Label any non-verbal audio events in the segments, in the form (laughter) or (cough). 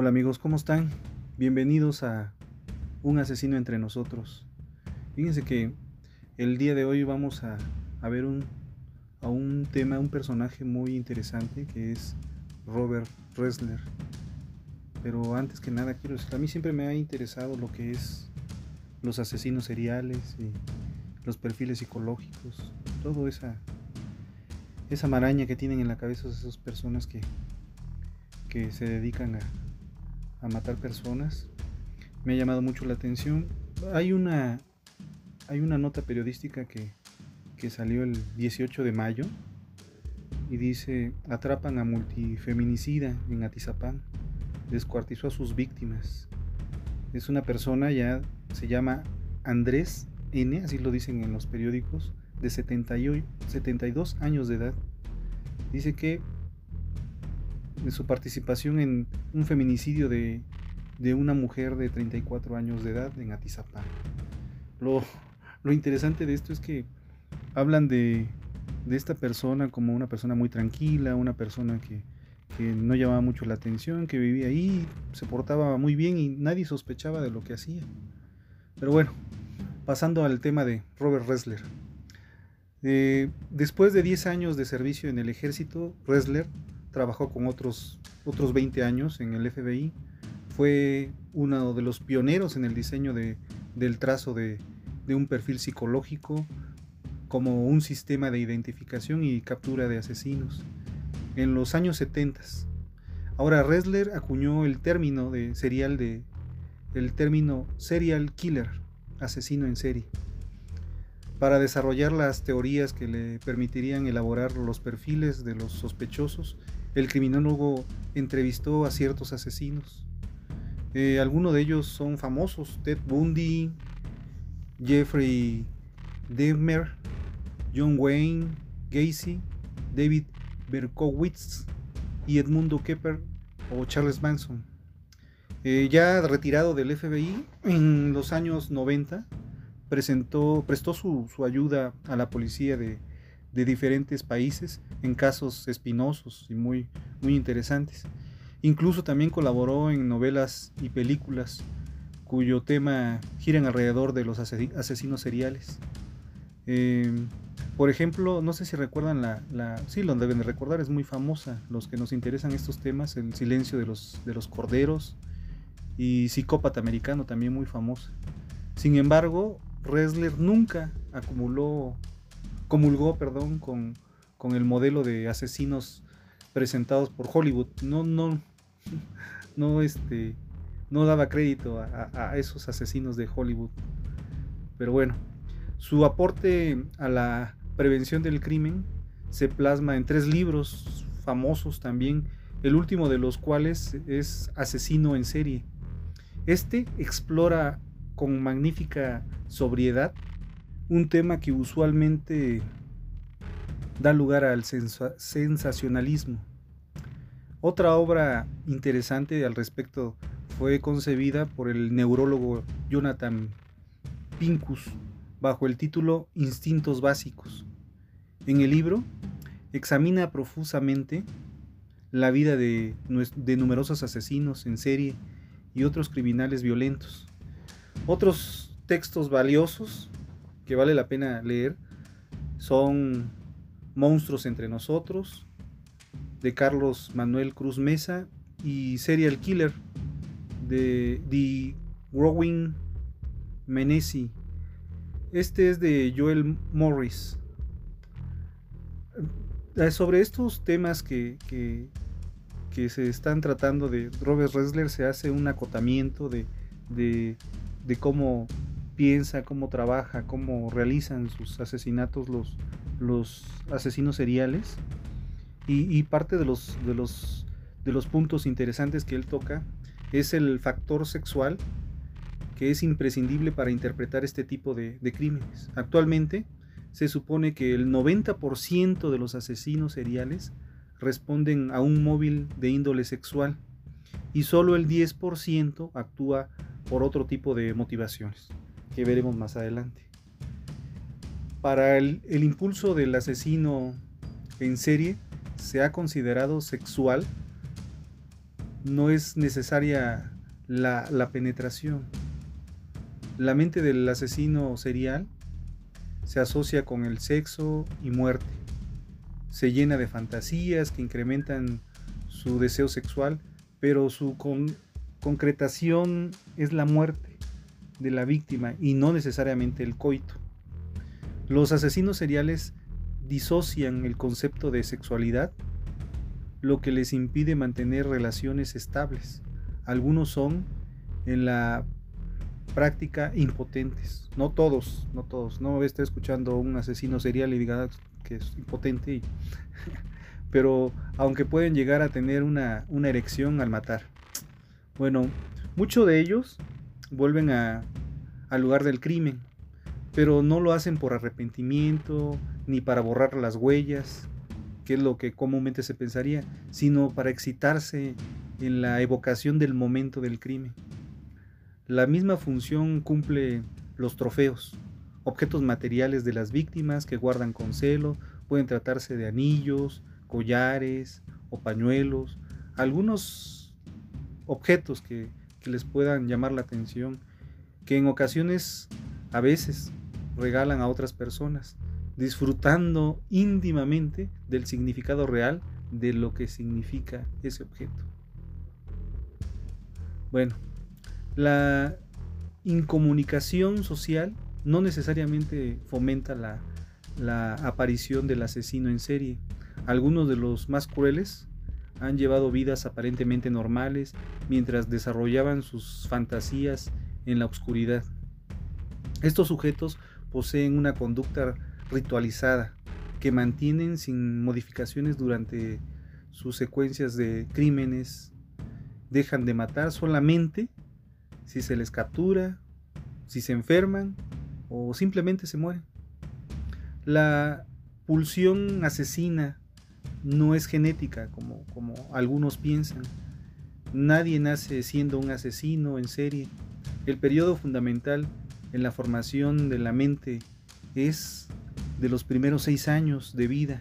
Hola amigos, ¿cómo están? Bienvenidos a Un asesino entre nosotros. Fíjense que el día de hoy vamos a, ver un, a un tema, un personaje muy interesante que es Robert Ressler. Pero antes que nada quiero decir, a mí siempre me ha interesado lo que es los asesinos seriales y los perfiles psicológicos, todo esa esa maraña que tienen en la cabeza esas personas que, que se dedican a, a matar personas. Me ha llamado mucho la atención. Hay una, hay una nota periodística que, que salió el 18 de mayo y dice, atrapan a multifeminicida en Atizapán, descuartizó a sus víctimas. Es una persona ya, se llama Andrés N, así lo dicen en los periódicos, de 72 años de edad. Dice que de su participación en un feminicidio de, una mujer de 34 años de edad en Atizapán. Lo, interesante de esto es que hablan de, esta persona como una persona muy tranquila, una persona que, que, no llamaba mucho la atención, que vivía ahí, se portaba muy bien y nadie sospechaba de lo que hacía. Pero bueno, pasando al tema de Robert Ressler. Eh, después de 10 años de servicio en el ejército, Ressler trabajó con otros, otros 20 años en el FBI, fue uno de los pioneros en el diseño de, del trazo de, de un perfil psicológico como un sistema de identificación y captura de asesinos en los años 70. Ahora Ressler acuñó el término de serial de el término serial killer, asesino en serie, para desarrollar las teorías que le permitirían elaborar los perfiles de los sospechosos el criminólogo entrevistó a ciertos asesinos. Eh, algunos de ellos son famosos, Ted Bundy, Jeffrey Dahmer, John Wayne Gacy, David Berkowitz y Edmundo Kepper o Charles Manson. Eh, ya retirado del FBI en los años 90, presentó, prestó su ayuda a la policía de, de diferentes países en casos espinosos y muy, muy interesantes. Incluso también colaboró en novelas y películas cuyo tema giran alrededor de los asesinos seriales. Em, por ejemplo, no sé si recuerdan la, la, sí lo deben de recordar, es muy famosa, los que nos interesan estos temas, El silencio de los, de los corderos y Psicópata americano, también muy famosa. Sin embargo, Ressler nunca acumuló comulgó perdón, con, con el modelo de asesinos presentados por Hollywood. No, no, no, este, no daba crédito a, esos asesinos de Hollywood. Pero bueno, su aporte a la prevención del crimen se plasma en tres libros famosos también, el último de los cuales es Asesino en serie. Este explora con magnífica sobriedad un tema que usualmente da lugar al sensacionalismo. Otra obra interesante al respecto fue concebida por el neurólogo Jonathan Pincus bajo el título Instintos Básicos. En el libro examina profusamente la vida de, de numerosos asesinos en serie y otros criminales violentos. Otros textos valiosos que vale la pena leer son Monstruos entre nosotros, de Carlos Manuel Cruz Mesa, y Serial Killer, de The Growing Menesi. Este es de Joel Morris. Eh, sobre estos temas que, que, se están tratando de Robert Ressler se hace un acotamiento de, de, de cómo piensa, cómo trabaja, cómo realizan sus asesinatos los, los asesinos seriales. Y, parte de los, de, los, de los puntos interesantes que él toca es el factor sexual que es imprescindible para interpretar este tipo de, de crímenes. Actualmente se supone que el 90% de los asesinos seriales responden a un móvil de índole sexual y solo el 10% actúa por otro tipo de motivaciones, que veremos más adelante. Para el, impulso del asesino en serie se ha considerado sexual, no es necesaria la, penetración. La mente del asesino serial se asocia con el sexo y muerte. Se llena de fantasías que incrementan su deseo sexual, pero su concretación es la muerte de la víctima y no necesariamente el coito. Los asesinos seriales disocian el concepto de sexualidad, lo que les impide mantener relaciones estables. Algunos son en la práctica impotentes. No todos, no todos. No estar escuchando un asesino serial y diga que es impotente. (laughs) pero aunque pueden llegar a tener una, una erección al matar. Bueno, muchos de ellos vuelven a, al lugar del crimen pero no lo hacen por arrepentimiento ni para borrar las huellas, que es lo que comúnmente se pensaría, sino para excitarse en la evocación del momento del crimen. La misma función cumple los trofeos, objetos materiales de las víctimas que guardan con celo, pueden tratarse de anillos, collares o pañuelos, algunos objetos que, que les puedan llamar la atención, que en ocasiones, a veces, regalan a otras personas, disfrutando íntimamente del significado real de lo que significa ese objeto. Bueno, la incomunicación social no necesariamente fomenta la, la aparición del asesino en serie. Algunos de los más crueles han llevado vidas aparentemente normales mientras desarrollaban sus fantasías en la oscuridad. Estos sujetos poseen una conducta ritualizada que mantienen sin modificaciones durante sus secuencias de crímenes. Dejan de matar solamente si se les captura, si se enferman o simplemente se mueren. La pulsión asesina no es genética como, como algunos piensan. Nadie nace siendo un asesino en serie. El periodo fundamental en la formación de la mente es de los primeros seis años de vida.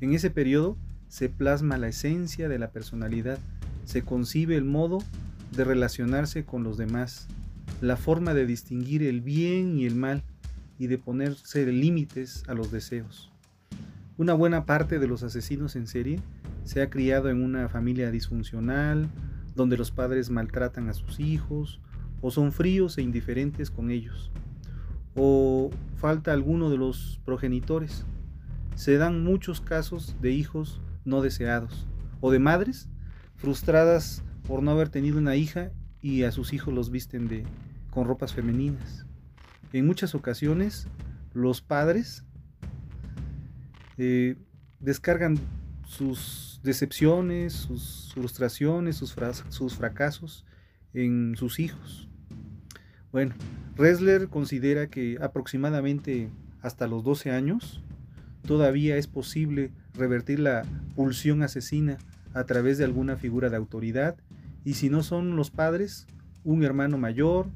En ese periodo se plasma la esencia de la personalidad, se concibe el modo de relacionarse con los demás, la forma de distinguir el bien y el mal y de ponerse límites a los deseos. Una buena parte de los asesinos en serie se ha criado en una familia disfuncional, donde los padres maltratan a sus hijos, o son fríos e indiferentes con ellos, o falta alguno de los progenitores. Se dan muchos casos de hijos no deseados, o de madres frustradas por no haber tenido una hija y a sus hijos los visten de, con ropas femeninas. En muchas ocasiones los padres eh, descargan sus decepciones, sus frustraciones, sus, sus fracasos en sus hijos. Bueno, Ressler considera que aproximadamente hasta los 12 años todavía es posible revertir la pulsión asesina a través de alguna figura de autoridad y si no son los padres, un hermano mayor,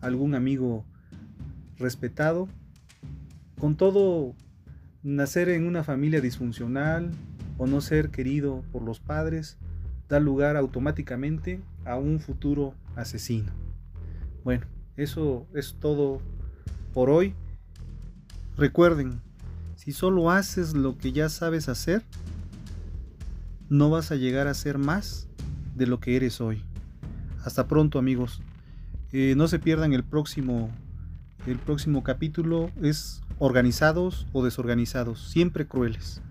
algún amigo respetado. Con todo, nacer en una familia disfuncional o no ser querido por los padres da lugar automáticamente a un futuro asesino. Bueno, eso es todo por hoy. Recuerden, si solo haces lo que ya sabes hacer, no vas a llegar a ser más de lo que eres hoy. Hasta pronto amigos. Eh, no se pierdan el próximo, el próximo capítulo. Es organizados o desorganizados, siempre crueles.